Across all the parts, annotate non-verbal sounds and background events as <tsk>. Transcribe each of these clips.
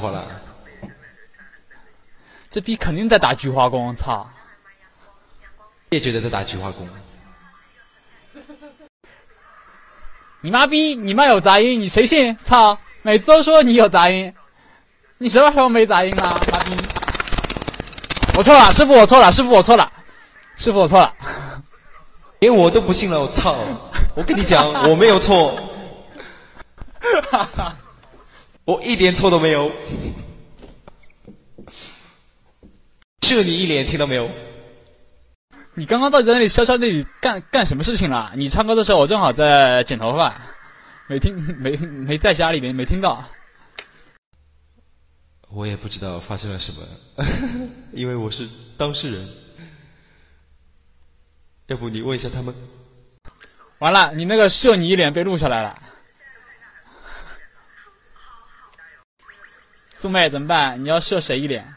花了。这逼肯定在打菊花功，操！也觉得在打菊花功。你妈逼，你妈有杂音，你谁信？操！每次都说你有杂音，你什么时候没杂音了？妈逼！我错了，师傅，我错了，师傅，我错了，师傅，我错了。连我都不信了，我操！我跟你讲，我没有错，<laughs> 我一点错都没有。射你一脸，听到没有？你刚刚到底在那里潇潇那里干干什么事情了？你唱歌的时候，我正好在剪头发，没听 <laughs> 没没在家里面没听到。我也不知道发生了什么，<laughs> 因为我是当事人。要不你问一下他们？完了，你那个射你一脸被录下来了。苏妹怎么办？你要射谁一脸？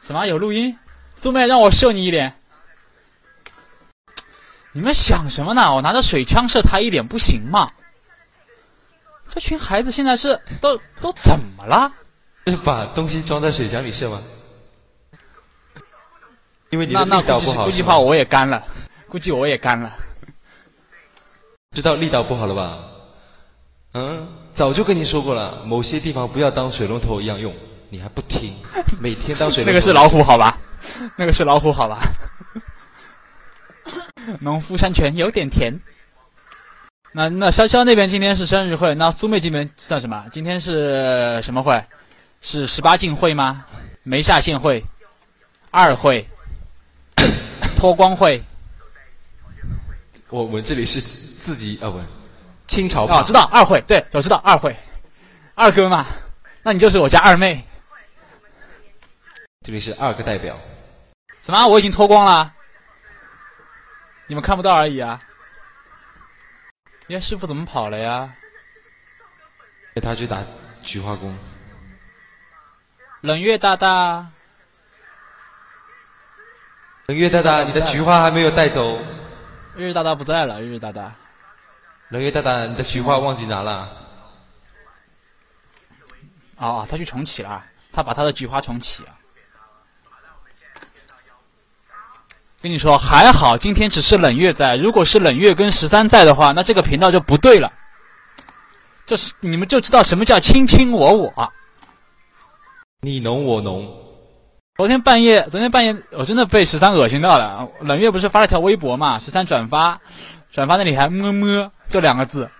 什么有录音？苏妹让我射你一脸。你们想什么呢？我拿着水枪射他一脸不行吗？这群孩子现在是都都怎么了？是把东西装在水枪里射吗？因为你那那估计的力道不好，是吧估计话我也干了，估计我也干了。知道力道不好了吧？嗯，早就跟你说过了，某些地方不要当水龙头一样用，你还不听，<laughs> 每天当水龙头。那个是老虎，好吧？<laughs> 那个是老虎，好吧？<laughs> 农夫山泉有点甜。那那潇潇那边今天是生日会，那苏妹这边算什么？今天是什么会？是十八禁会吗？没下线会，二会，脱光会。我们这里是自己啊，不，清朝哦，知道二会，对，我知道二会，二哥嘛，那你就是我家二妹。这里是二哥代表。怎么？我已经脱光了，你们看不到而已啊。耶，师傅怎么跑了呀？带他去打菊花宫。冷月大大，冷月大大，你的菊花还没有带走。日日大大不在了，日日大大。冷月大大，你的菊花忘记拿了。哦哦，他去重启了，他把他的菊花重启啊。跟你说，还好今天只是冷月在，如果是冷月跟十三在的话，那这个频道就不对了。这是你们就知道什么叫卿卿我我。你侬我侬，昨天半夜，昨天半夜我真的被十三恶心到了。冷月不是发了条微博嘛？十三转发，转发那里还么么就两个字，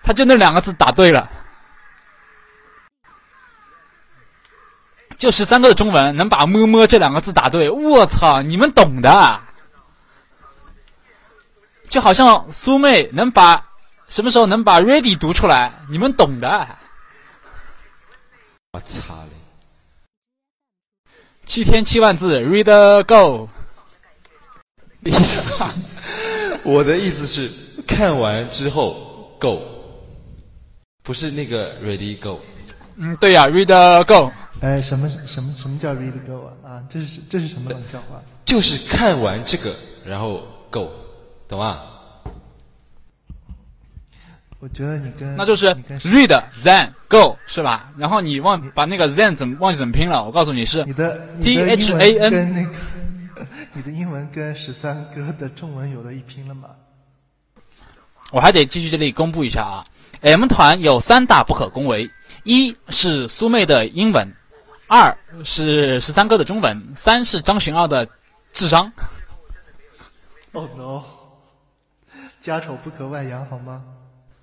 他就那两个字打对了。就十三个的中文能把“么么”这两个字打对，我操，你们懂的。就好像苏妹能把什么时候能把 “ready” 读出来，你们懂的。我操嘞！七天七万字，read go。<laughs> <laughs> 我的意思是，看完之后 go，不是那个 ready go。嗯，对呀、r e a d go。哎，什么什么什么叫 read go 啊？啊，这是这是什么冷笑话？就是看完这个，然后 go，懂吗？我觉得你跟那就是 read then go 是吧？然后你忘把那个 then 怎么忘记怎么拼了？我告诉你是你的你 T 的 H 英 A 文 N 跟那个你的英文跟十三哥的中文有的一拼了吗？我还得继续这里公布一下啊，M 团有三大不可恭维：一是苏妹的英文，二是十三哥的中文，三是张巡二的智商。<laughs> Oh no！家丑不可外扬，好吗？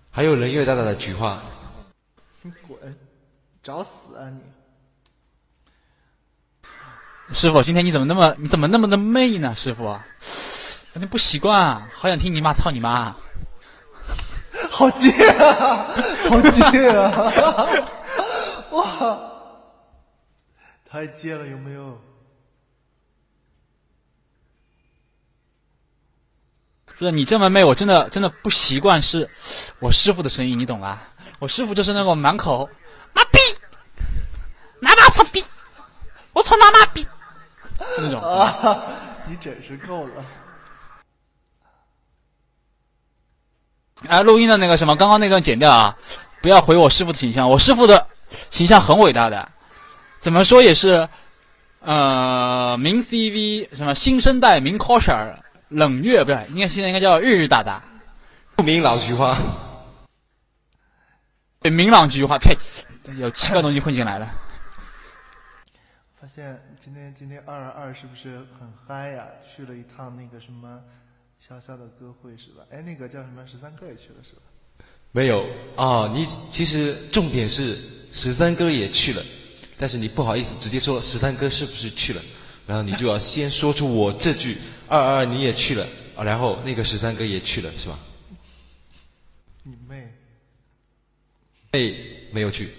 还有人月大大的菊花，你滚，找死啊你！师傅，今天你怎么那么你怎么那么的媚呢？师傅，有点不习惯啊，好想听你妈操你妈啊。好贱啊！好贱啊！哇，太贱了，有没有？不是你这么媚，我真的真的不习惯，是我师傅的声音，你懂吧？我师傅就是那种满口妈逼，拿妈操逼，我操妈妈逼，那种。啊，你真是够了。哎，录音的那个什么，刚刚那段剪掉啊，不要毁我师傅的形象。我师傅的形象很伟大的，怎么说也是，呃，明 CV 什么新生代明 coser 冷月不是，应该现在应该叫日日大大，不明老菊花，对，明朗菊花，呸，有七个东西混进来了。发现今天今天二二二是不是很嗨呀？去了一趟那个什么潇潇的歌会是吧？哎，那个叫什么十三哥也去了是吧？没有啊，你其实重点是十三哥也去了，但是你不好意思直接说十三哥是不是去了，然后你就要先说出我这句二二你也去了啊，然后那个十三哥也去了是吧？你妹！哎，没有去。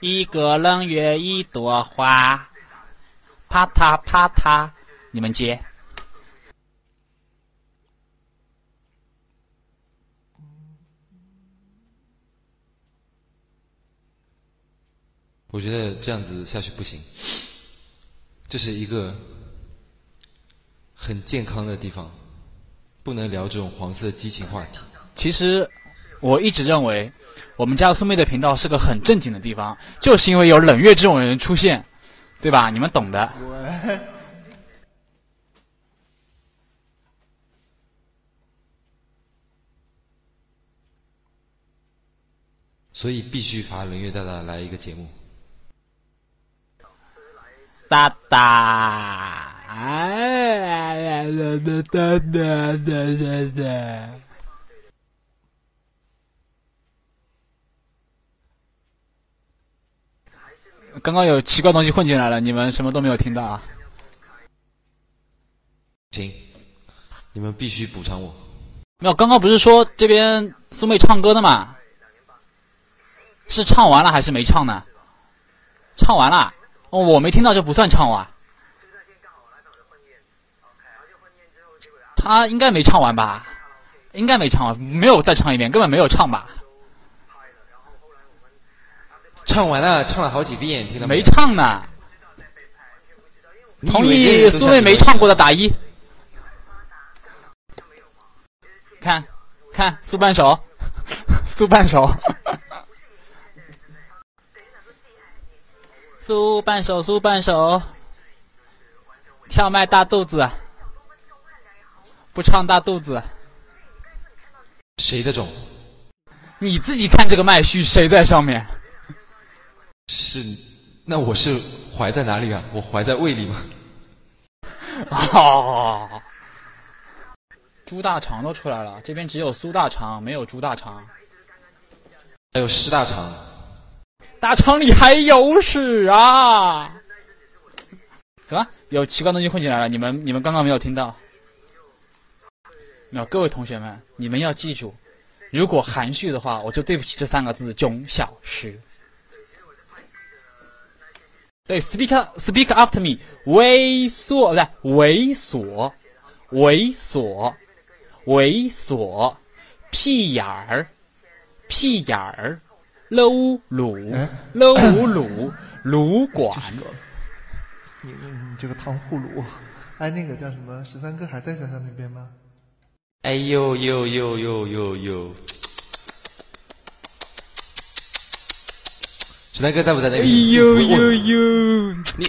一个冷月一朵花，啪嗒啪嗒，你们接。我觉得这样子下去不行，这是一个很健康的地方，不能聊这种黄色激情话题。其实我一直认为，我们家苏妹的频道是个很正经的地方，就是因为有冷月这种人出现，对吧？你们懂的。所以必须罚冷月大大来一个节目。哒哒，哎，哒哒哒哒哒哒。刚刚有奇怪东西混进来了，你们什么都没有听到啊？行，你们必须补偿我。没有，刚刚不是说这边苏妹唱歌的吗？是唱完了还是没唱呢？唱完了，哦，我没听到就不算唱完。他应该没唱完吧？应该没唱完，没有再唱一遍，根本没有唱吧？唱完了，唱了好几遍，听到没有？唱呢。同意苏妹人人都像你没唱过的打一。看，看苏半 <laughs> <laughs> 手，苏半手，苏半手，苏半手，跳麦大肚子，不唱大肚子。谁的种？你自己看这个麦序，谁在上面？是，那我是怀在哪里啊？我怀在胃里吗？哦，猪大肠都出来了，这边只有苏大肠，没有猪大肠。还有师大肠，大肠里还有屎啊！怎么有奇怪东西混进来了？你们你们刚刚没有听到？没有，各位同学们，你们要记住，如果含蓄的话，我就对不起这三个字“囧小师”。对，speak speak after me，猥琐不是猥琐，猥琐，猥琐，屁眼儿，屁眼儿，搂乳，搂乳，乳管，你你你这个糖葫芦，哎，那个叫什么十三哥还在小小那边吗？哎呦呦呦呦呦呦！史丹哥在不在那哎呦？呦呦你！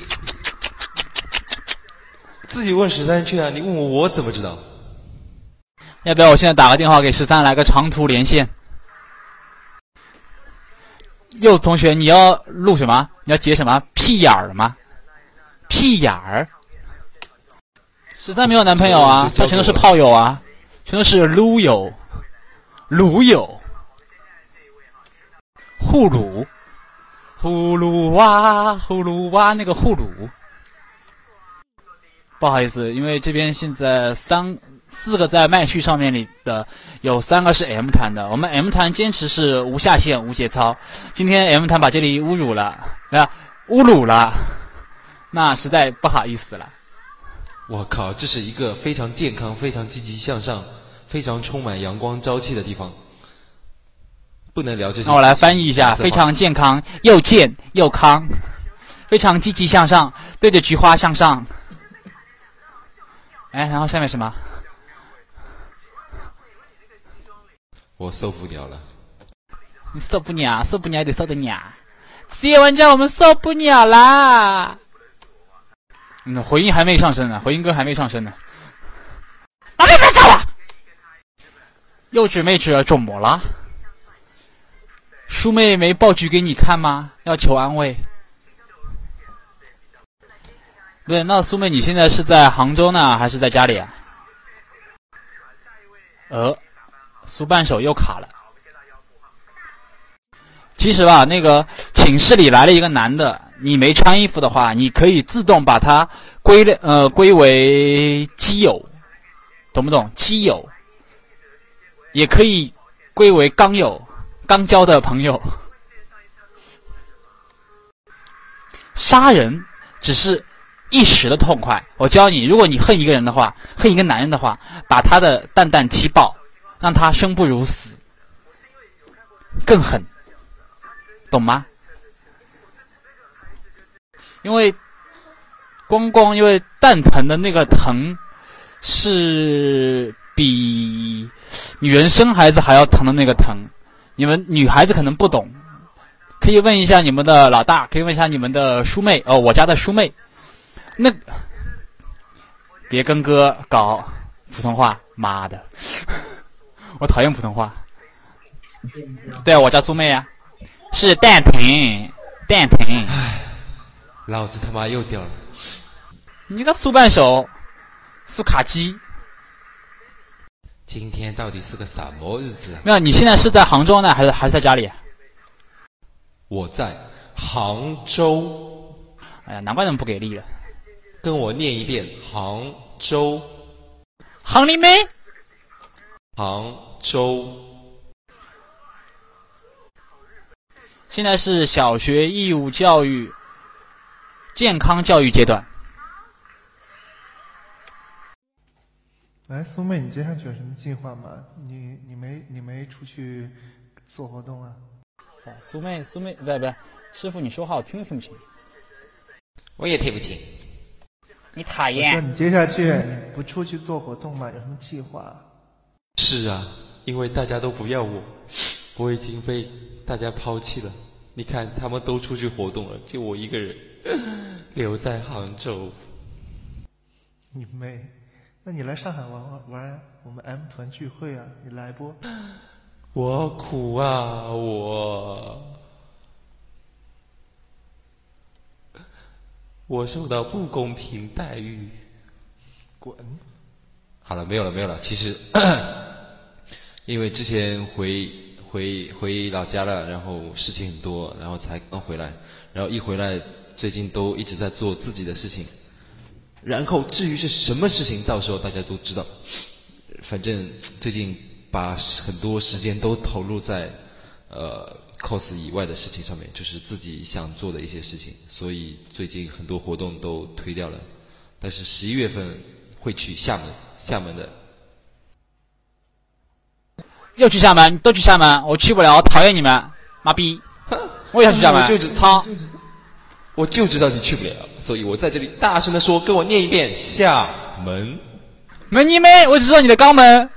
自己问十三去啊！你问我，我怎么知道？要不要我现在打个电话给十三来个长途连线？柚子同学，你要录什么？你要截什么？屁眼儿吗？屁眼儿？十三没有男朋友啊，他全都是炮友啊，全都是撸友、撸友、呼噜、呼噜哇、呼噜哇，那个呼噜。不好意思，因为这边现在三四个在麦序上面里的有三个是 M 团的，我们 M 团坚持是无下限、无节操。今天 M 团把这里侮辱了，没有侮辱了，那实在不好意思了。我靠，这是一个非常健康、非常积极向上、非常充满阳光朝气的地方，不能聊这些。那我来翻译一下：非常健康，又健又康，非常积极向上，对着菊花向上。哎，然后下面什么？我受不了了。你受不了，受不了得受得了。职业玩家，我们受不了啦！嗯，回音还没上升呢，回音哥还没上升呢。啊！别别走了！幼稚妹纸怎么了？苏妹没爆菊给你看吗？要求安慰。对，那苏妹，你现在是在杭州呢，还是在家里啊？呃，苏半手又卡了。其实吧，那个寝室里来了一个男的，你没穿衣服的话，你可以自动把他归类呃归为基友，懂不懂？基友也可以归为刚友，刚交的朋友。杀人只是。一时的痛快，我教你，如果你恨一个人的话，恨一个男人的话，把他的蛋蛋踢爆，让他生不如死，更狠，懂吗？因为光光因为蛋疼的那个疼，是比女人生孩子还要疼的那个疼，你们女孩子可能不懂，可以问一下你们的老大，可以问一下你们的叔妹哦，我家的叔妹。那别跟哥搞普通话，妈的！<laughs> 我讨厌普通话。对啊，我叫苏妹啊，是蛋疼，蛋疼。唉，老子他妈又掉了。你个苏半手，苏卡机。今天到底是个什么日子？没有，你现在是在杭州呢，还是还是在家里？我在杭州。哎呀，难怪那么不给力了。跟我念一遍：杭州，杭里妹，杭州。现在是小学义务教育、健康教育阶段。来，苏妹，你接下去有什么计划吗？你你没你没出去做活动啊？苏妹，苏妹，不对不对，师傅，你说话我听都听不清。我也听不清。你讨厌？说你接下去不出去做活动吗？有什么计划？是啊，因为大家都不要我，我已经被大家抛弃了。你看，他们都出去活动了，就我一个人 <laughs> 留在杭州。你妹！那你来上海玩玩玩我们 M 团聚会啊？你来不？<sighs> 我苦啊，我。我受到不公平待遇，滚！好了，没有了，没有了。其实，<coughs> 因为之前回回回老家了，然后事情很多，然后才刚回来，然后一回来，最近都一直在做自己的事情。然后至于是什么事情，到时候大家都知道。反正最近把很多时间都投入在呃。cos 以外的事情上面，就是自己想做的一些事情，所以最近很多活动都推掉了。但是十一月份会去厦门，厦门的。又去厦门，都去厦门，我去不了，我讨厌你们，妈逼！我也要去厦门，就操！我就知道你去不了，所以我在这里大声的说，跟我念一遍：厦门。门你妹！我只知道你的肛门。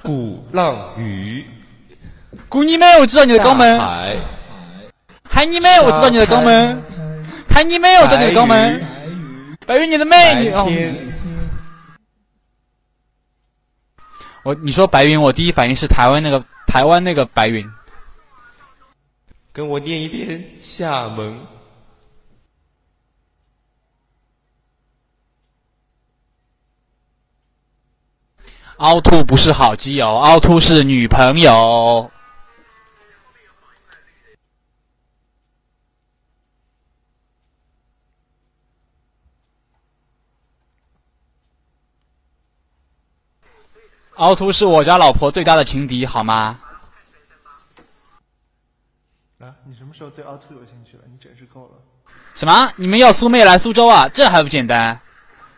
鼓浪屿。鼓你妹，我知道你的肛门。海你妹，我知道你的肛门。海你妹，我知道你的肛门。白云，你的妹，你。我你说白云，我第一反应是台湾那个台湾那个白云。跟我念一遍厦门。凹凸不是好基友，凹凸是女朋友。凹凸是我家老婆最大的情敌，好吗？啊，你什么时候对凹凸有兴趣了？你真是够了！什么？你们要苏妹来苏州啊？这还不简单？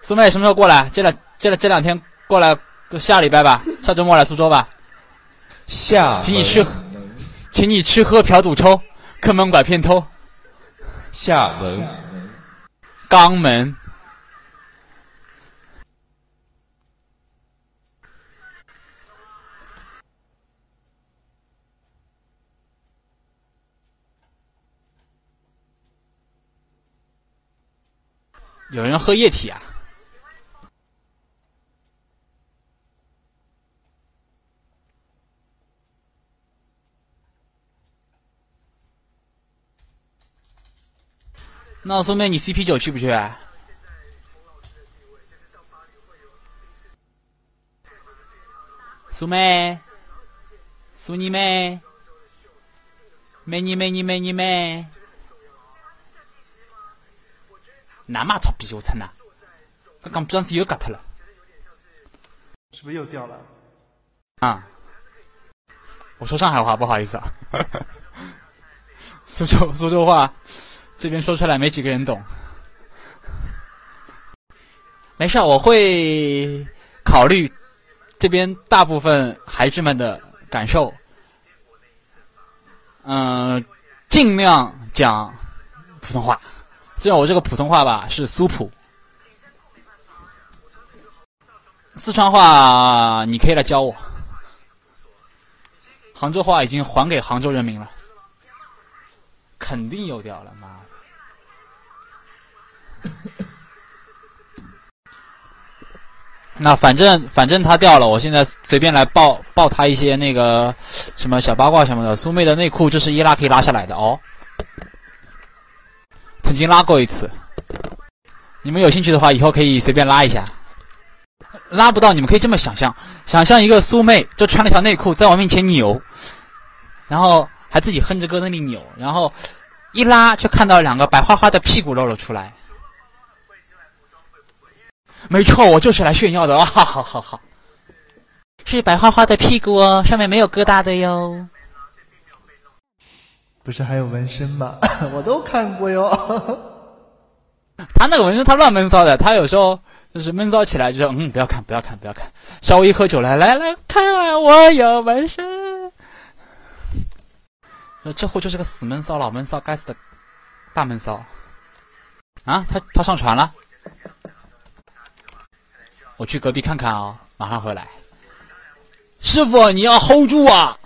苏妹什么时候过来？这两、这两、这两天过来，就下礼拜吧，下周末来苏州吧。下，请你吃，请你吃喝嫖赌抽，坑蒙拐骗偷。厦门肛门。有人喝液体啊。那苏妹，你 CP 九去不去？苏妹，苏你妹，美你美你美你妹，哪嘛操逼我操呐！刚刚鼻上子又割脱了。是不是又掉了？啊！我说上海话，不好意思啊。苏州苏州话。这边说出来没几个人懂，没事，我会考虑这边大部分孩子们的感受，嗯，尽量讲普通话。虽然我这个普通话吧是苏普，四川话你可以来教我，杭州话已经还给杭州人民了，肯定有掉了，妈！<laughs> 那反正反正他掉了，我现在随便来报报他一些那个什么小八卦什么的。苏妹的内裤就是一拉可以拉下来的哦，曾经拉过一次。你们有兴趣的话，以后可以随便拉一下。拉不到，你们可以这么想象：想象一个苏妹就穿了条内裤在我面前扭，然后还自己哼着歌那里扭，然后一拉就看到两个白花花的屁股露了出来。没错，我就是来炫耀的 <laughs> 啊！好好好，是白花花的屁股哦，上面没有疙瘩的哟。不是还有纹身吗？<laughs> 我都看过哟。<laughs> 他那个纹身，他乱闷骚的。他有时候就是闷骚起来，就说：“嗯，不要看，不要看，不要看。”稍微一喝酒来，来来看啊，我有纹身。这货就是个死闷骚，老闷骚，该死的大闷骚。啊，他他上船了。我去隔壁看看啊，马上回来。师傅，你要 hold 住啊！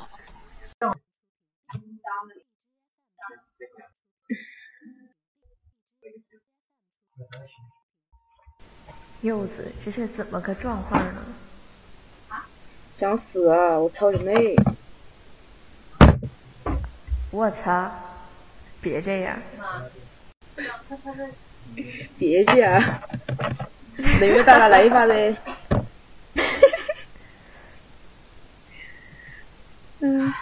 柚子，这是怎么个状况呢？想死啊！我操你妹！我操！别这样！别介！能月大大来一把呗！嗯，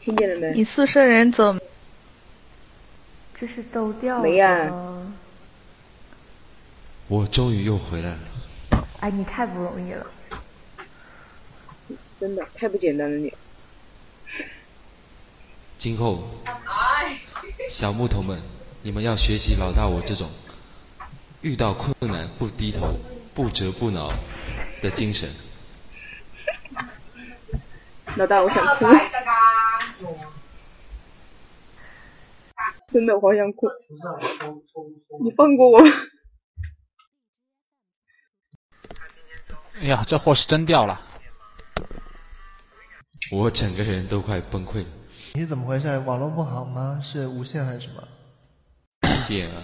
听见了没？你宿舍人怎么？这是都掉了没呀？我终于又回来了。哎，你太不容易了。真的太不简单了，你。今后，小木头们，你们要学习老大我这种遇到困难不低头、不折不挠的精神。老大，我想哭，真的我好想哭，你放过我。哎呀，这货是真掉了，我整个人都快崩溃了。你怎么回事？网络不好吗？是无线还是什么？<coughs> 线啊！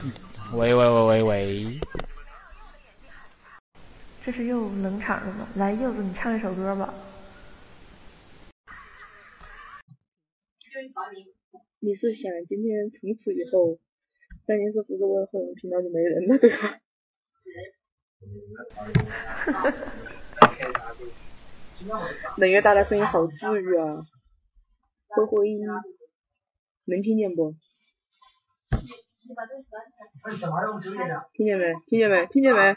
喂喂喂喂喂！这是又冷场了吗？来，柚子，你唱一首歌吧。你是想今天从此以后，三零四福州问候频道就没人了，对吧？<laughs> 冷月大大声音好治愈啊！灰灰，能听见不？听见没？听见没？听见没？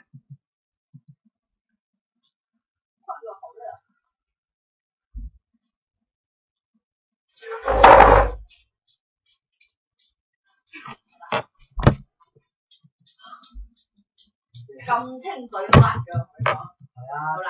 咁清水都辣嘅，佢講，好辣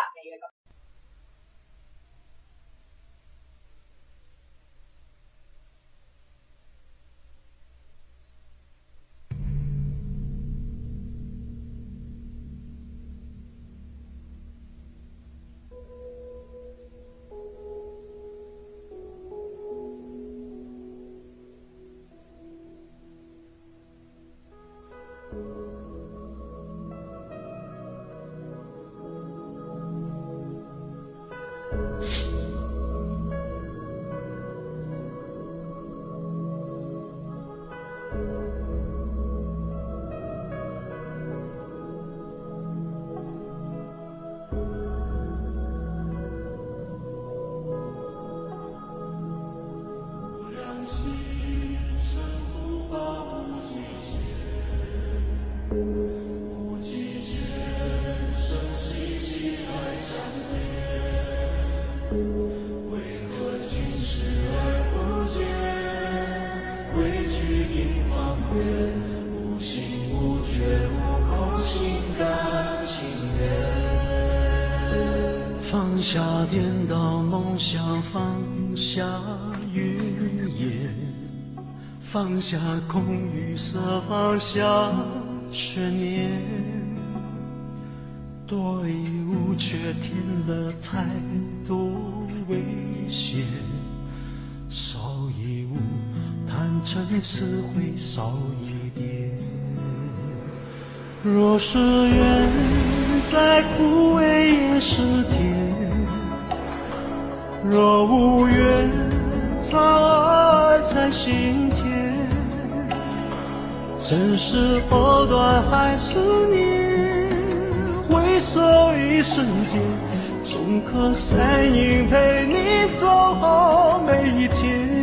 放下空与色，放下悬念。多一物却添了太多危险，少一物坦诚词汇少一点。若是缘再枯萎也是甜，若无缘藏爱在心田。尘世藕断还是念，回首一瞬间，总可身影陪你走好每一天。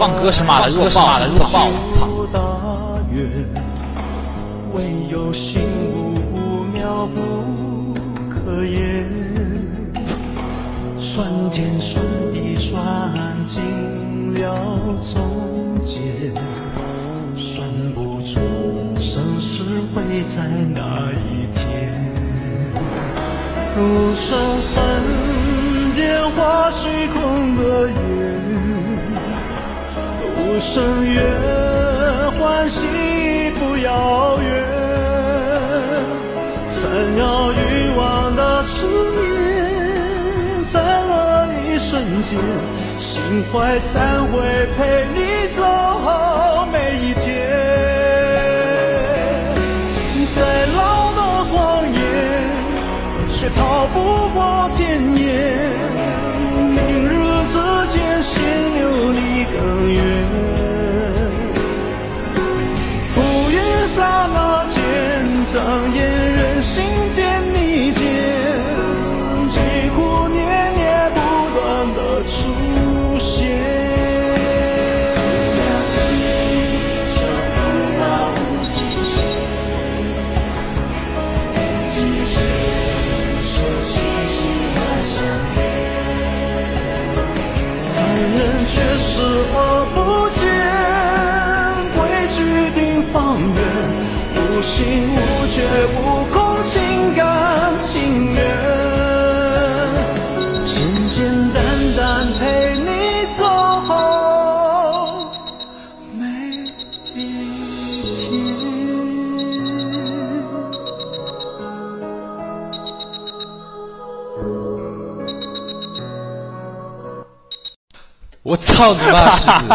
放歌是骂的，弱是骂的，弱爆了。深渊，欢喜不遥远。闪耀欲望的思念，散了一瞬间，心怀忏悔，陪你上演人心间逆间，疾苦年年不断的出现。看人却视而不见，规矩定方圆，无心觉无空，心甘情愿，简简单单陪你走好每一天。我操你妈狮子！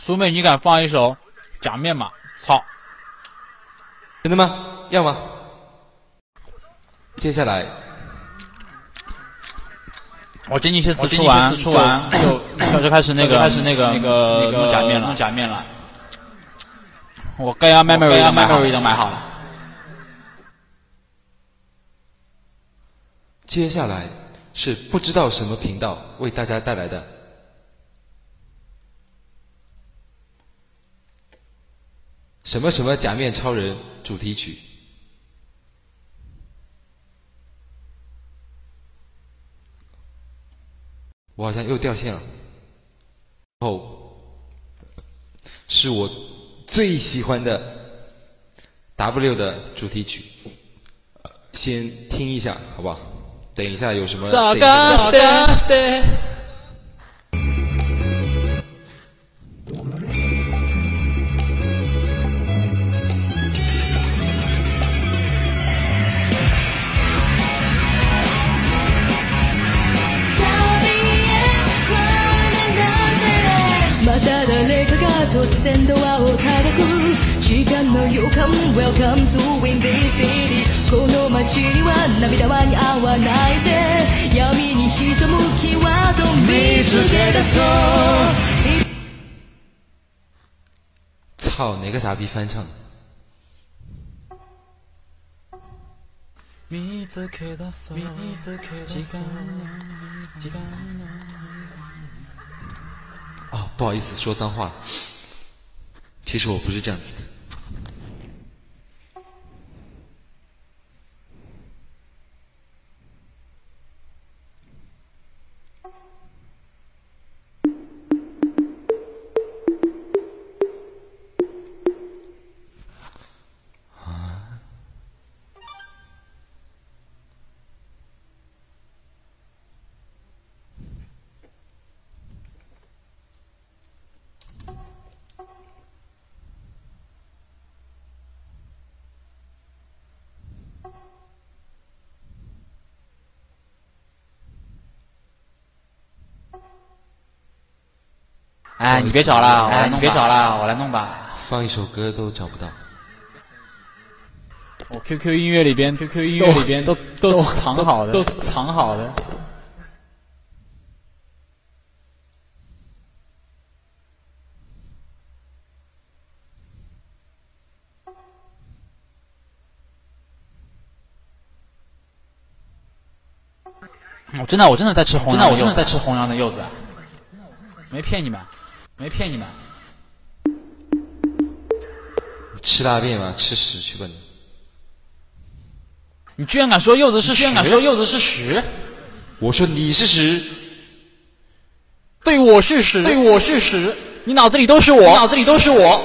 苏妹，你敢放一首《假面吗》？操！真的吗？要吗？接下来我经济这次吃完吃完就就开始那个开始那个那个弄假面了，弄假面了。我该要 memory 的 memory 都买好了。接下来是不知道什么频道为大家带来的什么什么假面超人主题曲。我好像又掉线了。哦是我最喜欢的 W 的主题曲，先听一下好不好？等一下有什么？操，哪个傻逼翻唱？見つけ出そう見つけ出そう時間啊，不好意思，说脏话。其实我不是这样子的。 哎，你别找了，我来弄。别找了，我来弄吧。放一首歌都找不到。我 QQ 音乐里边，QQ 音乐里边都都藏好的，都藏好的。我真的，我真的在吃红，真的，我真的在吃红阳的柚子，没骗你们，没骗你们。吃大便吗，吃屎去吧你！你居然敢说柚子是屎？居然敢说柚子是屎？我说你是屎。对，我是屎。对，我是屎。你脑子里都是我，脑子里都是我。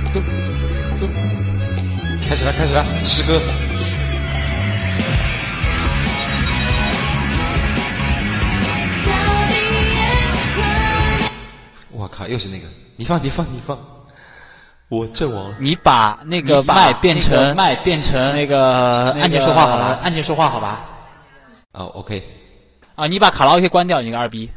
苏苏，开始了，开始了，诗歌。我靠，又是那个！你放，你放，你放！我阵亡。你把那个麦变成麦变成那个按键说话好吧？按键说话好吧？哦，OK。啊，你把卡拉 OK 关掉，你个二逼。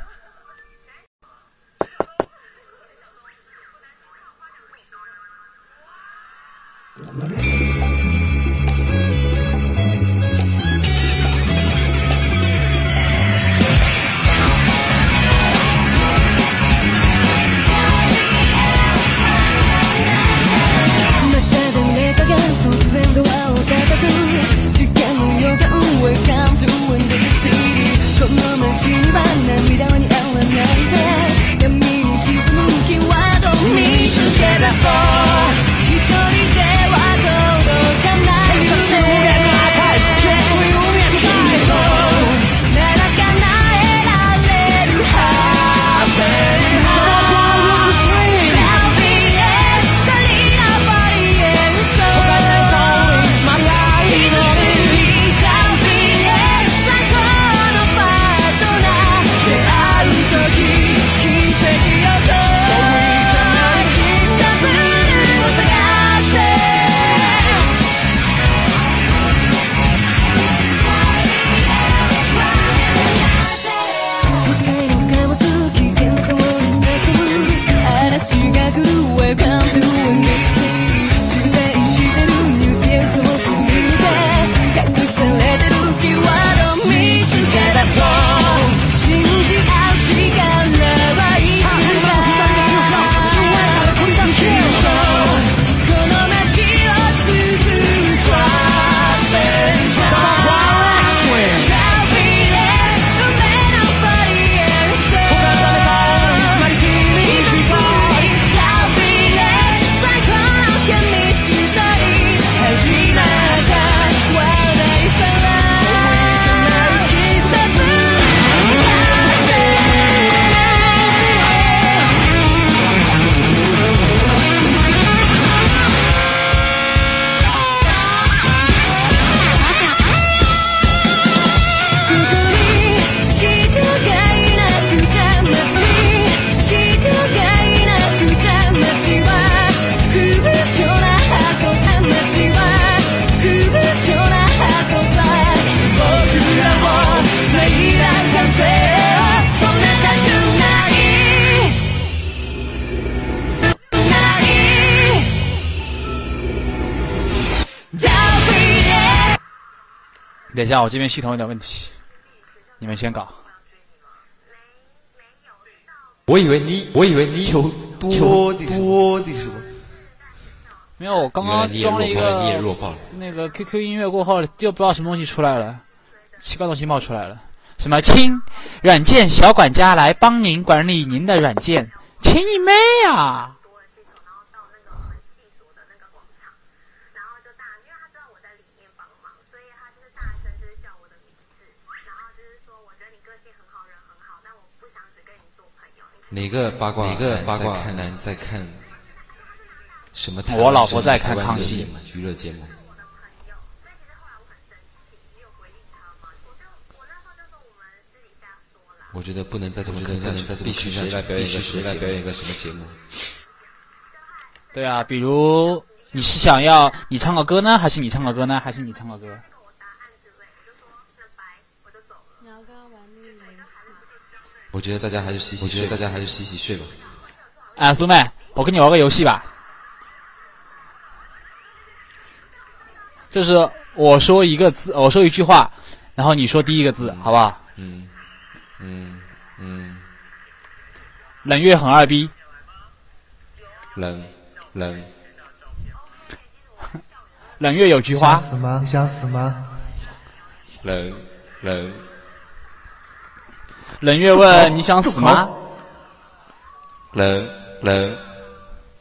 等一下，我这边系统有点问题，你们先搞。我以为你，我以为你有多的多的什么？没有，我刚刚装了一个弱爆了。那个 QQ 音乐过后，又不知道什么东西出来了，奇怪东西冒出来了，什么亲软件小管家来帮您管理您的软件，亲你妹啊！哪个八卦？哪个八卦男在看什么？我老婆在看康熙娱乐节目。我觉得不能再这么坑下去，必须谁来表演一个谁来表演一个什么节目？对啊，比如你是想要你唱个歌呢，还是你唱个歌呢，还是你唱个歌？你要跟他玩那个游戏，我觉得大家还是洗洗睡，大家还是洗洗睡吧。哎，苏妹，我跟你玩个游戏吧，就是我说一个字，我说一句话，然后你说第一个字，好不好？嗯嗯嗯，冷月很二逼，冷冷冷月有菊花想，死吗？你想死吗？冷冷冷月问你想死吗？冷冷，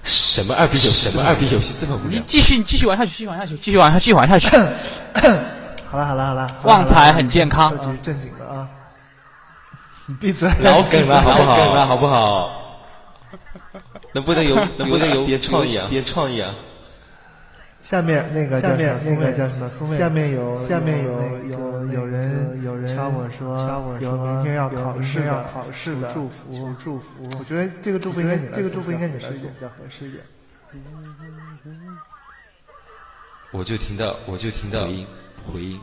什么二逼游戏？什么二逼游戏这么无聊？你继续，你继续玩下去，继续玩下去，继续玩下去，继续玩下去。<coughs> 好了好了好了，旺财很健康这是正经的啊！你闭嘴！老梗了，好不好？梗了，好不好？能不能有 <laughs> 能不能有点创意啊？点创意啊！下面那个下面那个叫什么？下面有下面有有有人有人敲我说敲我有明天要考试要考试的祝福祝福。我觉得这个祝福应该这个祝福应该你来送比较合适一点。我就听到我就听到回音回音。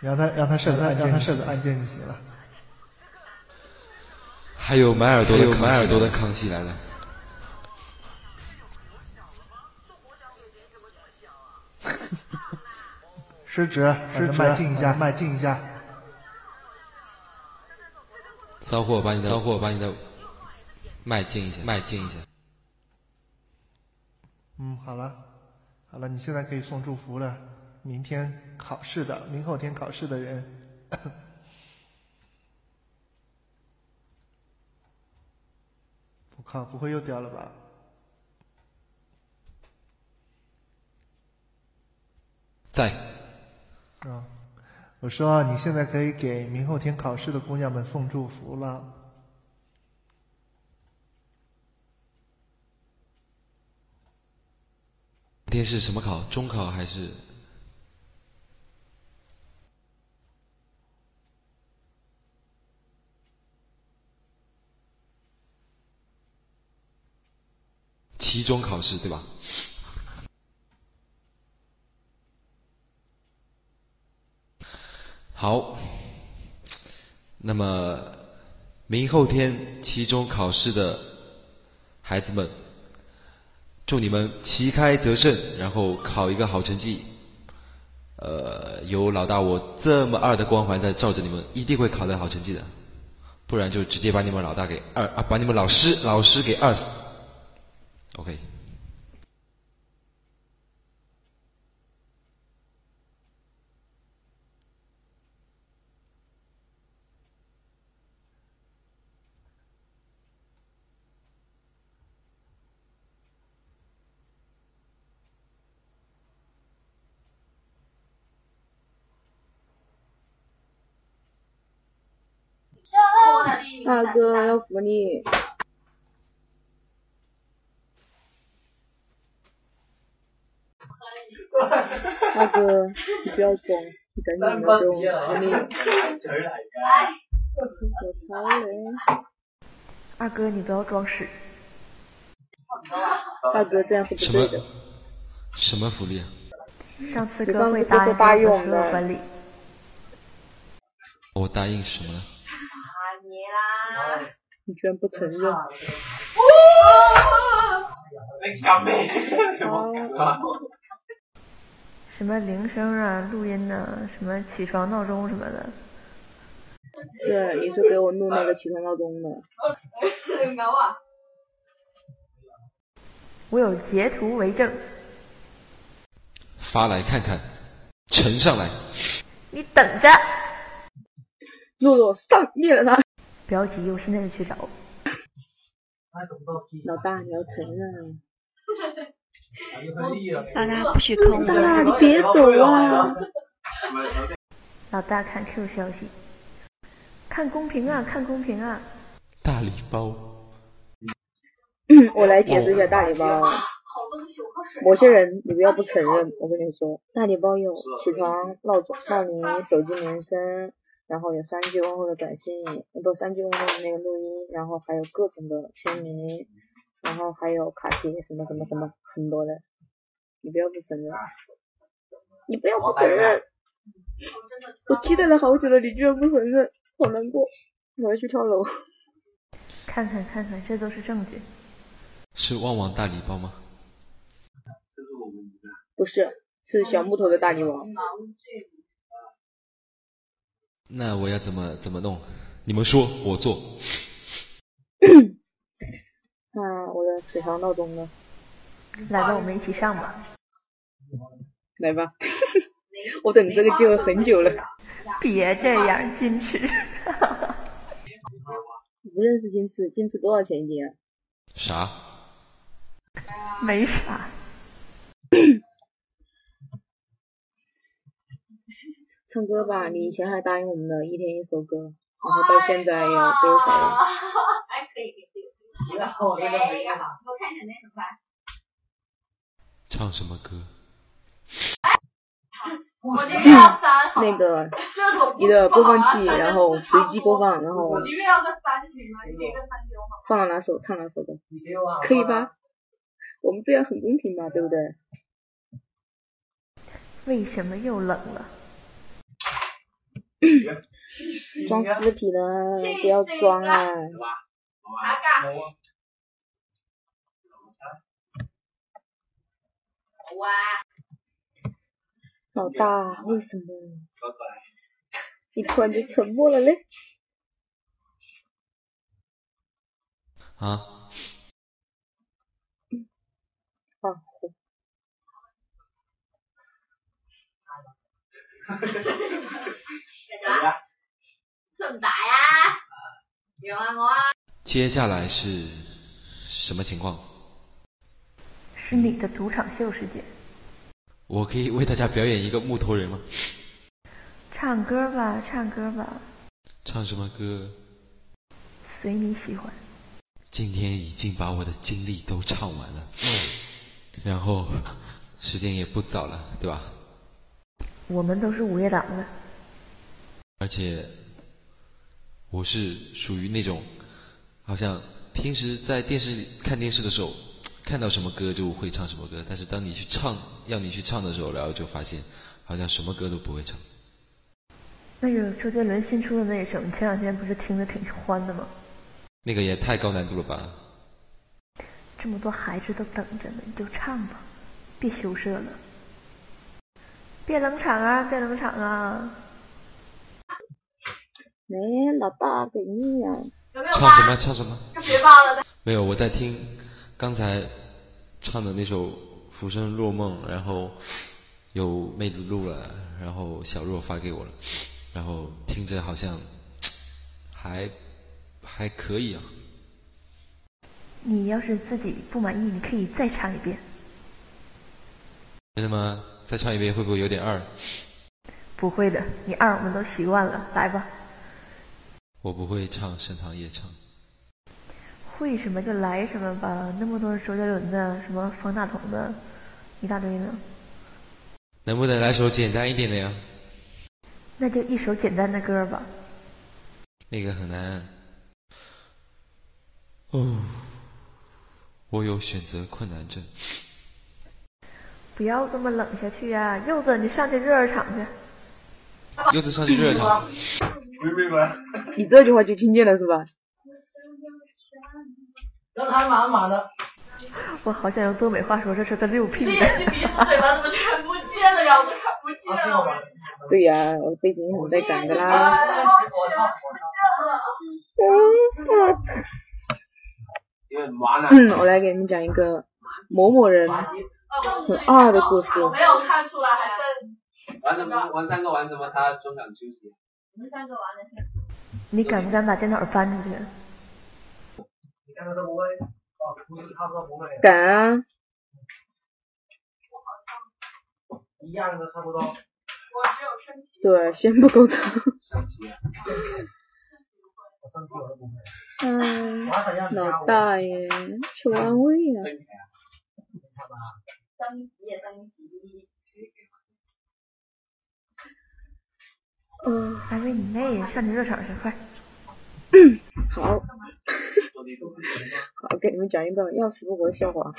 让他让他设个按键，让他设个按键就行了。还有买耳朵的买耳朵的康熙来了。<laughs> 失职，失职，迈进一下，迈进一下。骚货，把你的骚货，把你的迈进一下，迈进一下。嗯，好了，好了，你现在可以送祝福了。明天考试的，明后天考试的人，我靠，不会又掉了吧？在。啊，我说你现在可以给明后天考试的姑娘们送祝福了。明天是什么考？中考还是？期中考试对吧？好，那么明后天期中考试的孩子们，祝你们旗开得胜，然后考一个好成绩。呃，有老大我这么二的光环在罩着你们，一定会考得好成绩的，不然就直接把你们老大给二啊，把你们老师老师给二死。OK。大哥要福利。大 <laughs> 哥，你不要装，你赶紧的给我扶你。我操嘞！<laughs> 二哥，你不要装屎。大哥这样是不什么对的。什么福利啊？上次你哥会答应我答应我们们所有婚礼，我答应什么了？你居然不承认？<laughs> 什么铃声啊、录音呐、什么起床闹钟什么的。对，你是给我录那个起床闹钟的。我有截图为证。发来看看，呈上来。你等着。弱弱上灭了他。不要急，我现在就去找。老大，你要承认。老 <laughs> 大不许抠老大，你别走啊！老大看 Q 消息，看公屏啊，看公屏啊。大礼包。我来解释一下大礼包。某些人你不要不承认，我跟你说，大礼包有起床闹钟、闹铃、手机铃声，然后有三句问候的短信，不三句问候的那个录音，然后还有各种的签名，然后还有卡贴什么什么什么很多的，你不要不承认，你不要不承认，我期待了好久了，你居然不承认，好难过，我要去跳楼。看看看看，这都是证据。是旺旺大礼包吗？不是，是小木头的大礼包。那我要怎么怎么弄？你们说，我做。<laughs> 那我的起床闹钟呢？来吧，我们一起上吧。来吧，<laughs> 我等这个机会很久了。<laughs> 别这样，矜持。不认识矜持，矜持多少钱一斤啊？啥？没啥。<coughs> 唱歌吧，你以前还答应我们的一天一首歌，然后到现在要多少了？<laughs> 还可以，这个好，这个我那什么。唱什么歌？<laughs> 那个你的播放器，然后随机播放，然后放了哪首唱哪首歌，可以吧？我们这样很公平吧，对不对？为什么又冷了？装尸体呢，不要装啊！老大，为什么你突然就沉默了嘞？啊？啊。<laughs> 这么大呀？原谅我啊！接下来是什么情况？是你的主场秀时间。我可以为大家表演一个木头人吗？唱歌吧，唱歌吧。唱什么歌？随你喜欢。今天已经把我的经历都唱完了，然后时间也不早了，对吧？我们都是午夜党的。而且我是属于那种，好像平时在电视里看电视的时候，看到什么歌就会唱什么歌，但是当你去唱，要你去唱的时候，然后就发现好像什么歌都不会唱。那个周杰伦新出的那首，你前两天不是听着挺欢的吗？那个也太高难度了吧！这么多孩子都等着呢，你就唱吧，别羞涩了，别冷场啊，别冷场啊！没，老大给你呀。唱什么？唱什么？别扒了。没有，我在听刚才唱的那首《浮生若梦》，然后有妹子录了，然后小若发给我了，然后听着好像还还可以啊。你要是自己不满意，你可以再唱一遍。真的吗？再唱一遍会不会有点二？不会的，你二我们都习惯了，来吧。我不会唱《盛唐夜唱》。会什么就来什么吧，那么多周杰伦的、什么方大同的，一大堆呢。能不能来首简单一点的呀？那就一首简单的歌吧。那个很难。哦，我有选择困难症。不要这么冷下去啊，柚子，你上去热热场去。柚子上去热热场。<laughs> <laughs> 你这句话就听见了是吧？让他满满的。我好想用东北话说，这是个六。眼睛、鼻子、嘴巴怎么全不见了呀？我都看不见了。对呀、我的背景音很带感的啦。<laughs> 嗯，我来给你们讲一个某某人很二的故事。我 <laughs> 没有看出来，还剩。玩什么？玩三个玩什么？他中场休息。我们三个玩的是。你敢不敢把电脑搬出去？你刚才说不会？哦，不是，他说不会。敢啊！一样的，差不多。我只有身体。对，先不沟通。嗯，老大爷，求安慰呀、升级也升级。嗯，安慰你妹呀！上你热场去，快。好，<laughs> 好，给你们讲一段要死不活的笑话。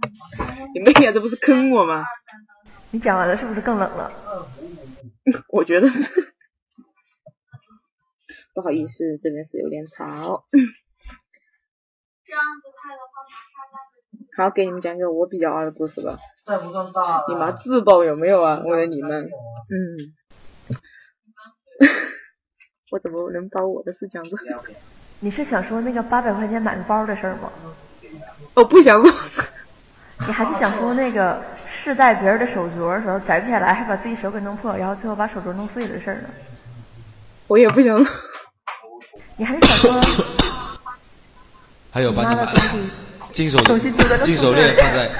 <laughs> 你妹呀，这不是坑我吗？你讲完了是不是更冷了？<laughs> 我觉得是。不好意思，这边是有点吵。这样子拍的话，马上好，给你们讲一个我比较二的故事吧。这不算大。你妈自爆有没有啊？为了你们，嗯。<laughs> 我怎么能把我的事讲了？你是想说那个八百块钱买个包的事儿吗？我不想说。<laughs> 你还是想说那个试戴别人的手镯的时候摘不下来，还把自己手给弄破，然后最后把手镯弄碎的事儿呢？我也不想说。你还是想说？还有把你妈的买东西金手金手链放在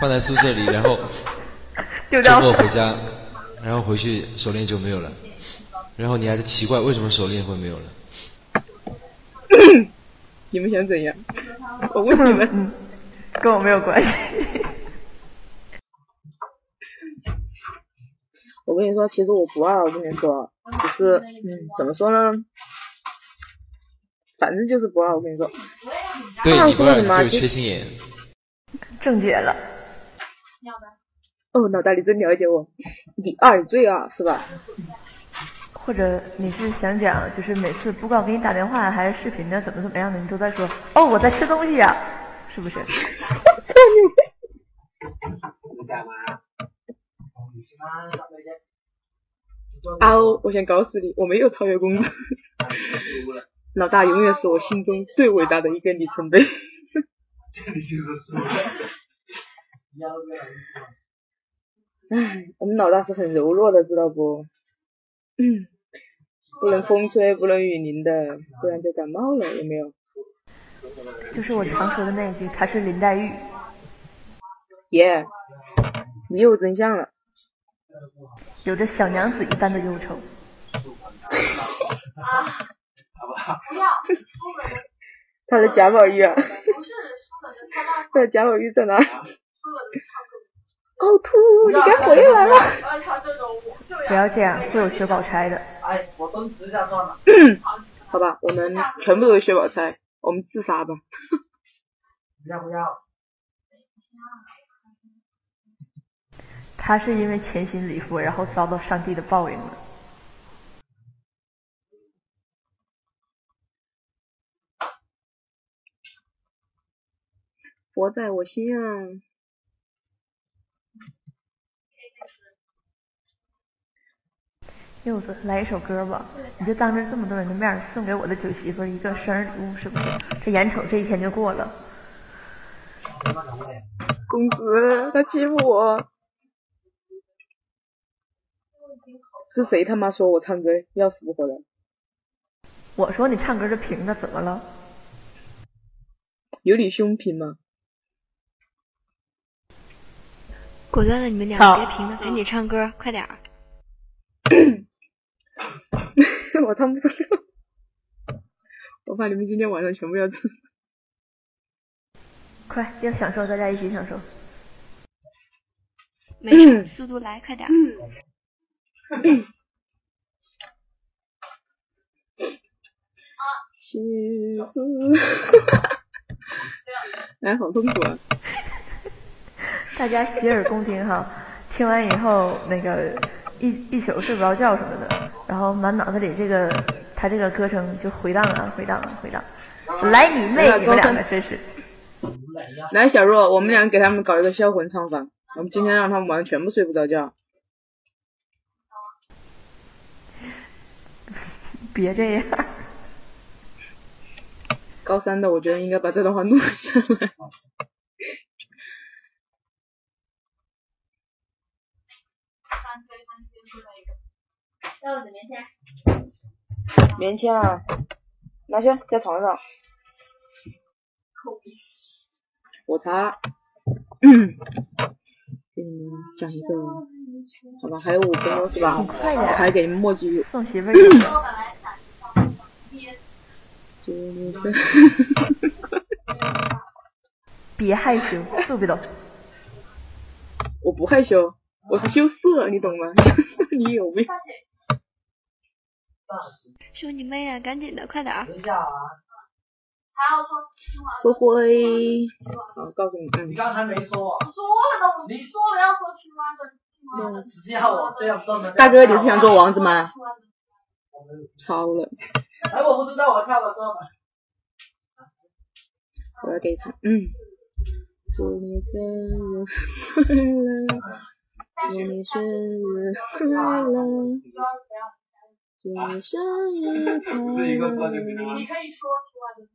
放在宿舍里，然后周丢掉末回家，然后回去手链就没有了，然后你还在奇怪为什么手链会没有了。<coughs> 你们想怎样？我问你们。嗯，跟我没有关系。<laughs> 我跟你说，其实我不二，我跟你说，只是嗯，怎么说呢？反正就是不二，我跟你说。对，你不二你妈就是缺心眼。正解了。哦，脑袋里真了解我。你二你最二是吧？或者你是想讲，就是每次不管我给你打电话还是视频的，怎么怎么样的，你都在说哦我在吃东西呀、是不是？<laughs> 啊，我想告诉你，我没有超越公主。老大永远是我心中最伟大的一个里程碑。你就是输了。唉，我们老大是很柔弱的，知道不？嗯，不能风吹，不能雨淋的，不然就感冒了，有没有？就是我常说的那一句，她是林黛玉。耶、你又真相了。有着小娘子一般的忧愁。啊，不要，书本的他的贾宝玉啊，不是书本他爸 <laughs> 他的贾宝玉在哪？书本的凹凸，你该回来了。不要这样，会有薛宝钗的。哎，我蹲指甲算了。好吧，我们全部都是薛宝钗，我们自杀吧。不要不要。他是因为潜心礼佛，然后遭到上帝的报应了。佛在我心啊！柚子，来一首歌吧，你就当着这么多人的面送给我的九媳妇一个生日礼物，是不是？这眼瞅这一天就过了。公子，他欺负我。是谁他妈说我唱歌要死不活的？我说你唱歌是平的怎么了？有你胸平吗？果断的你们俩好别平了，赶紧唱歌，快点儿。<clears throat> <laughs> 我唱不出来，我怕你们今天晚上全部要吃。<laughs> 快，要享受，大家一起享受。没事，<coughs> 速度来，快点儿。其实，<coughs> <laughs> 哎，好痛苦啊！大家洗耳恭听哈，听完以后那个一一宿睡不着觉什么的，然后满脑子里这个 <laughs> 他这个歌声就回荡啊回荡啊回荡。来你妹！你们两个真是。来，小若，我们俩给他们搞一个销魂唱法。我们今天让他们玩，全部睡不着觉。<laughs> 别这样。高三的，我觉得应该把这段话录下来。<laughs> 豆子棉签。棉签啊，拿去，在床上。我擦。<clears throat> 嗯。给你们讲一个，好吧，还有五分钟是吧？快点。还给你们墨迹。送媳妇儿。<clears throat> <laughs> 别害羞，速别动。我不害羞，我是羞涩，你懂吗？<laughs> 你有病。兄弟妹啊，赶紧的，快点儿。灰灰，好，告诉你。你刚才没说。说了都，你说了要说青蛙的。大哥，你是想做王子吗？超了。哎，我不知道，我跳了之后。我要给你唱，嗯。祝你生日快乐，祝你生日快乐，祝你生日快乐。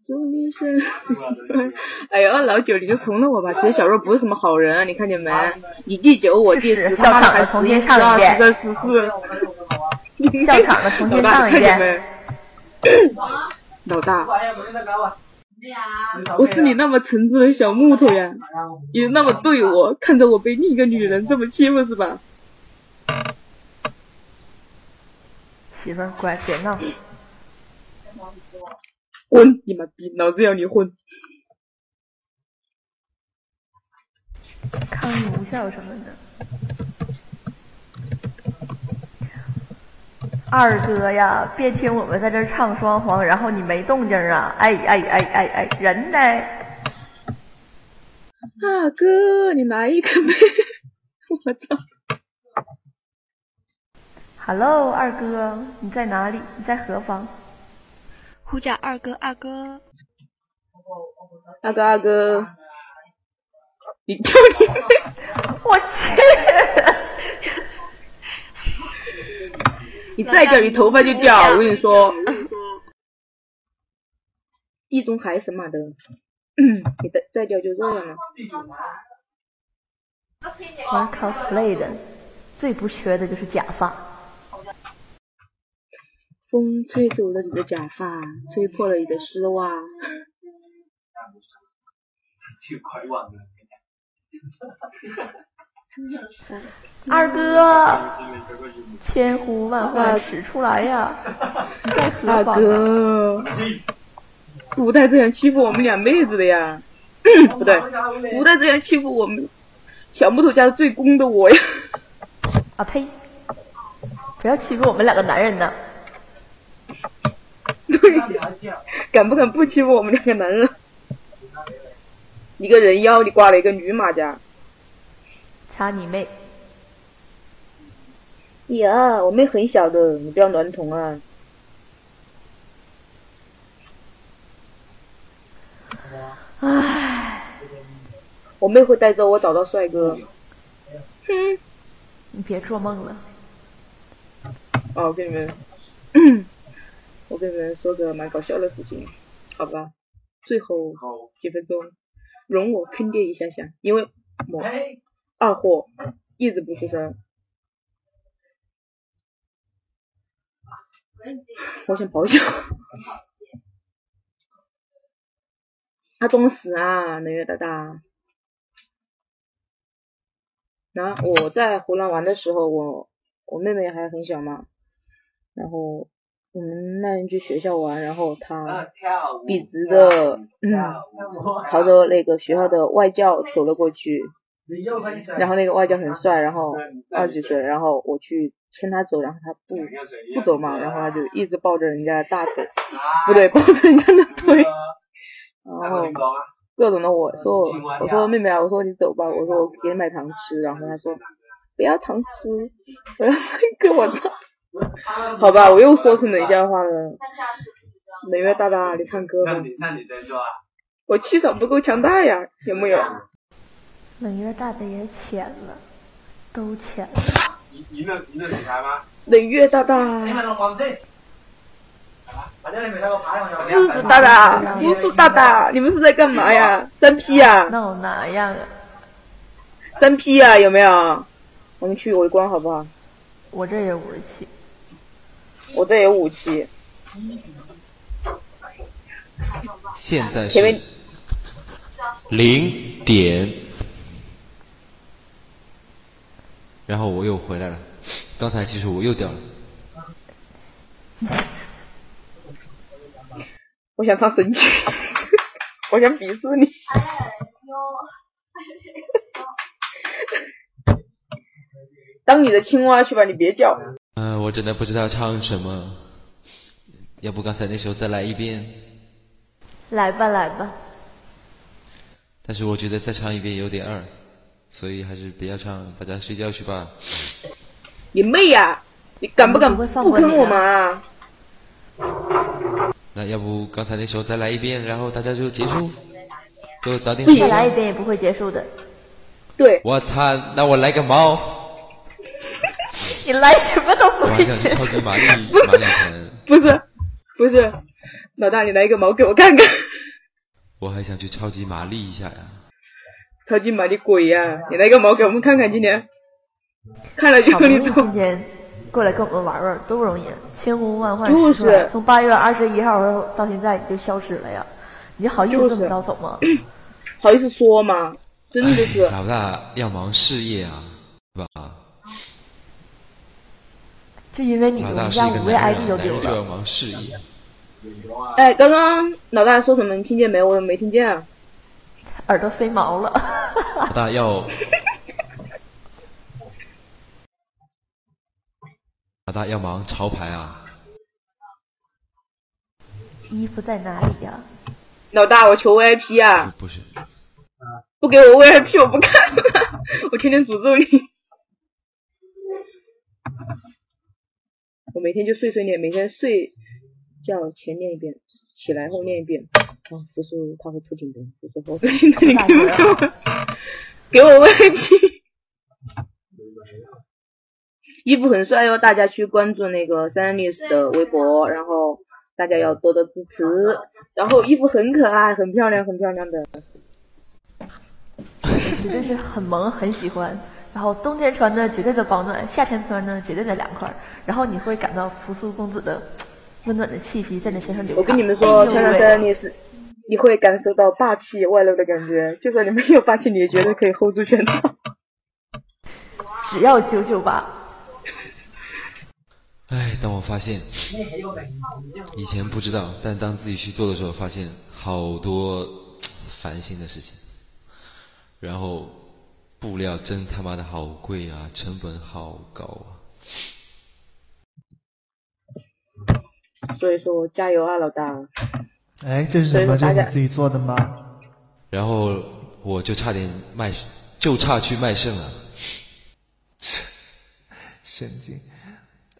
祝你生日快乐。哎呀，老九，你就从了我吧。<laughs> 其实小若不是什么好人，你看见没？你第九，我第十，他妈的还十一、十二、十三、十四。笑场的重新唱一遍。<laughs> 老大。我是你那么沉重的小木头呀，你那么对我，看着我被另一个女人这么欺负是吧？媳妇儿，乖，别闹。滚！你妈逼，老子要你混。康奴笑什么的。二哥呀，别听我们在这唱双簧，然后你没动静啊！哎哎哎哎哎，人呢？二哥，你来一个呗！<laughs> 我操！Hello，二哥，你在哪里？你在何方？呼叫二哥，二哥。二哥，二哥。你叫你，我去！你再叫，你头发就掉！我跟你说，地中海什么的，<clears throat> 你再再叫就这样了。玩 cosplay 的最不缺的就是假发。风吹走了你的假发，吹破了你的丝袜。<laughs> 二哥，千呼万唤始出来呀！在何方？二哥，不带这样欺负我们俩妹子的呀！不对，不带这样欺负我们小木头家最公的我呀！啊呸！不要欺负我们两个男人呢！敢不敢不欺负我们两个男人？一个人妖，你挂了一个女马甲。擦你妹！呀，我妹很小的，你不要乱捅啊！唉，我妹会带着我找到帅哥。哼，你别做梦了。哦，我跟你们，我跟你们说个蛮搞笑的事情，好吧？最后几分钟，容我坑爹一下下，因为我二货一直不出声。我想咆哮。<laughs> 他装死啊，那个大大。然后我在湖南玩的时候，我我妹妹还很小嘛，然后我们那天去学校玩，然后他笔直的，嗯，朝着那个学校的外教走了过去。<laughs> 然后那个外教很帅，然后二十几岁，然后我去牵他走，然后他不不走嘛，然后他就一直抱着人家的大腿，不对，抱着人家的腿，然后各种的我说我说妹妹啊，我说你走吧，我说我给你买糖吃，然后他说不要糖吃，我要那个我操，好吧，我又说成冷笑话了，冷月大大，你唱歌吧。那你那你再说啊。我气场不够强大呀，有没有？冷月大大也浅了，都浅了。你你那你那厉害吗？冷月大大。狮子大大，竹树大大，你们是在干嘛呀？三 P 呀？那我哪样啊？三 P 呀，有没有？我们去围观好不好？我这也五十七。我这有五七。现在是零点，然后我又回来了。刚才其实我又掉了。我想唱神曲，<laughs> 我想鄙视你。当你的青蛙去吧，你别叫。嗯，我真的不知道唱什么，要不刚才那首再来一遍？来吧，来吧。但是我觉得再唱一遍有点二，所以还是不要唱，大家睡觉去吧。你妹呀！你敢不敢不坑我们啊？那要不刚才那首再来一遍，然后大家就结束，就早点睡觉。再来一遍也不会结束的。对。我操！那我来个猫。你来什么都不会结束。我想去超级玛丽玛丽城。不是，不是，老大，你来一个毛给我看看。我还想去超级玛丽一下呀。<laughs> 超级玛丽鬼呀！你来个毛给我们看看，今天。看了就好不容易今天过来跟我们玩玩，多不容易，千呼万唤就是。从八月二十一号到现在你就消失了呀？你好意思这么早走吗？<clears throat> 好意思说吗？真的是。老大要忙事业啊，是吧？就因为你我们家五位 ID 都丢了。就要忙事业。哎，刚刚老大说什么？你听见没？我没听见啊。耳朵塞毛了。<laughs> 老大要。<laughs> 老大要忙潮牌啊！衣服在哪里呀？老大，我求 VIP 啊！不是，不给我 VIP 我不看了，<laughs> 我天天诅咒你。我每天就碎碎念，每天睡觉前念一遍，起来后念一遍。啊，福叔他会吐金的，福叔我吐金的，你给我给我 VIP。衣服很帅哟，大家去关注那个三丽史的微博，然后大家要多多支持。然后衣服很可爱，很漂亮，很漂亮的，<laughs> 绝对是很萌，很喜欢。然后冬天穿的绝对的保暖，夏天穿的绝对的凉快。然后你会感到扶苏公子的 <tsk> 温暖的气息在你身上流淌。我跟你们说，穿上三丽史，你会感受到霸气外露的感觉。就算你没有霸气，你也绝对可以 hold 住全场。只要九九八。哎，当我发现以前不知道，但当自己去做的时候，发现好多烦心的事情。然后布料真他妈的好贵啊，成本好高啊。所以说，加油啊，老大！哎，这是什么？这是你自己做的吗？然后我就差点卖，就差去卖肾了。<laughs> 神经。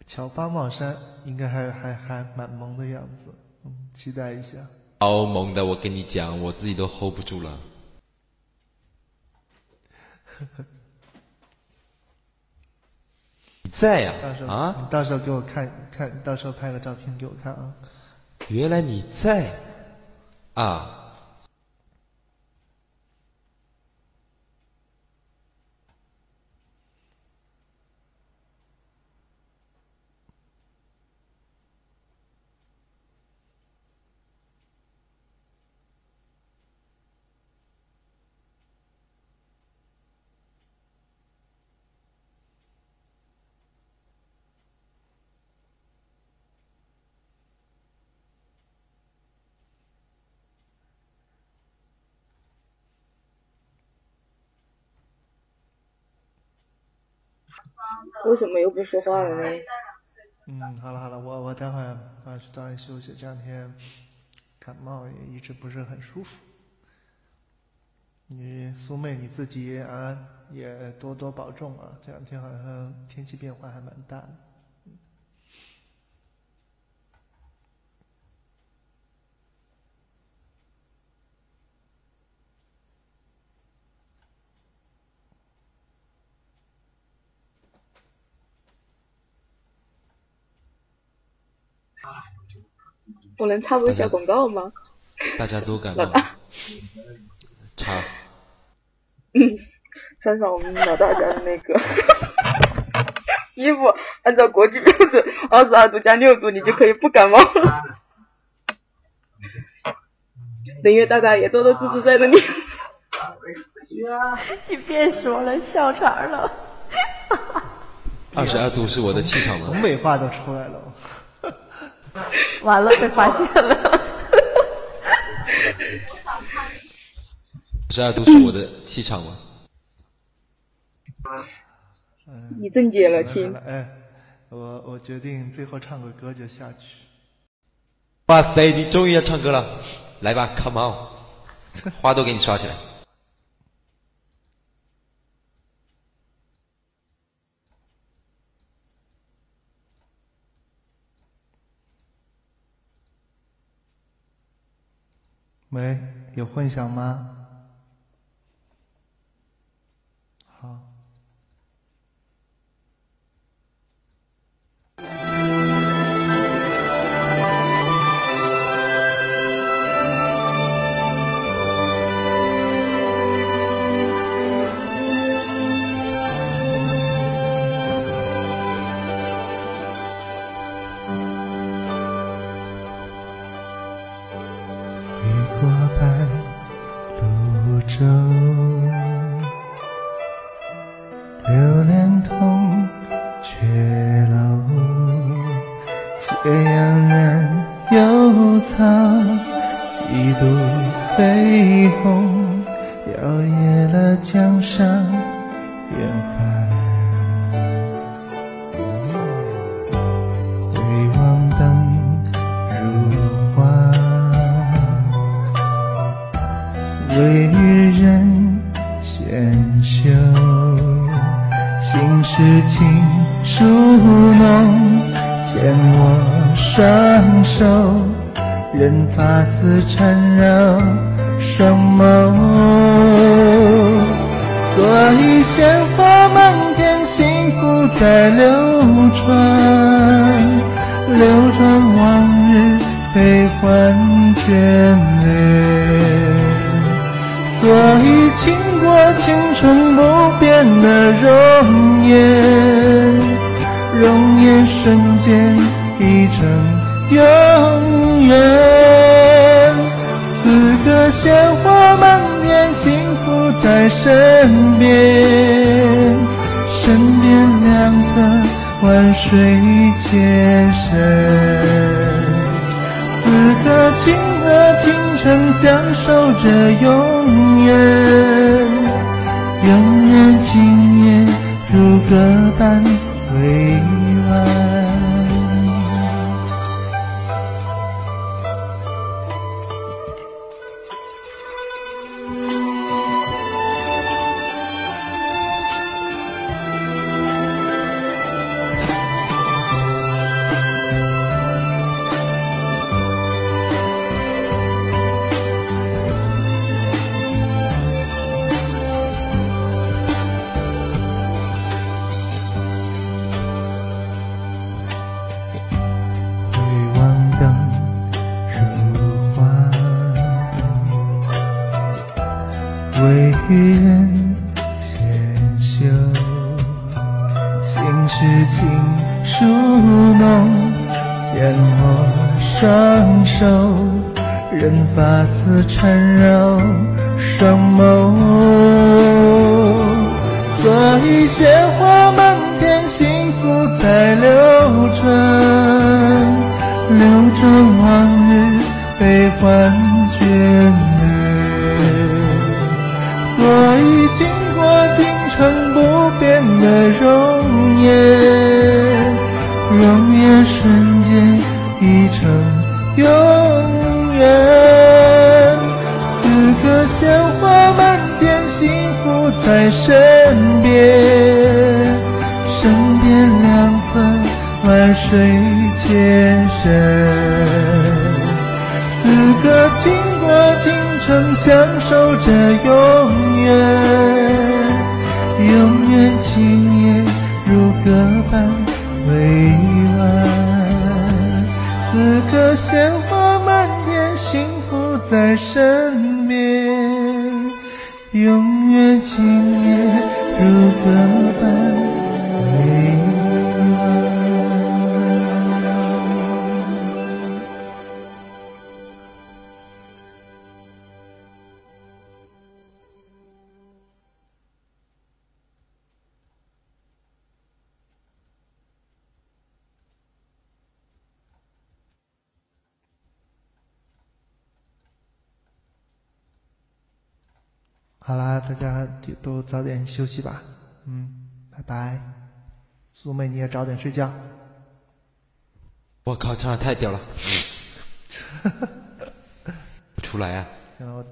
乔巴帽衫应该还还还蛮萌的样子，嗯，期待一下。好萌的，我跟你讲，我自己都 hold 不住了。<laughs> 你在呀？啊？你到时候给我看看，到时候拍个照片给我看啊。原来你在啊。为什么又不说话了呢？嗯，好了好了，我我待会儿要去早点休息，这两天感冒也一直不是很舒服。你苏妹你自己啊也多多保重啊，这两天好像天气变化还蛮大的。我能插播一下广告吗？大家都感冒。<laughs> 插。嗯，穿上我们老大家的那个 <laughs> 衣服，按照国际标准，二十二度加六度，你就可以不感冒了。<laughs> 能约大大也多多支持在那里。你别说了，笑场了。二十二度是我的气场吗？东北话都出来了。<laughs> 完了，被发现了。<laughs> 十二度是我的气场吗？你正解了，亲。哎，我我决定最后唱个歌就下去。哇塞，你终于要唱歌了，来吧，Come on，花都给你刷起来。喂，有混响吗？愁，留恋痛雀楼，斜阳染幽草，几度飞鸿摇曳了江山。痴情梳弄，牵我双手，任发丝缠绕双眸。所以鲜花满天，幸福在流转，流转往日悲欢眷恋。所以倾国倾城不变的容颜。容颜瞬间已成永远此刻鲜花满天幸福在身边。身边两侧万水千山此刻倾国倾曾相守着永远，永远，今夜如歌般回。温柔双眸，所以鲜花满天，幸福在流转，流转往日悲欢眷恋。所以经过青城不变的容颜，容颜瞬间已成永远。在身边，身边两侧，万水千山，此刻倾国倾城，享受着永远。永远，今夜如歌般委婉，此刻鲜花满天，幸福在身边。好啦，大家都早点休息吧。嗯，拜拜。苏妹，你也早点睡觉。我靠，唱的太屌了！<laughs> 不出来啊！行了，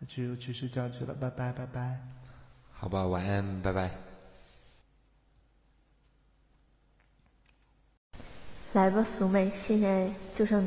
我去我去睡觉去了，拜拜拜拜。好吧，晚安，拜拜。来吧，苏妹，现在就剩你。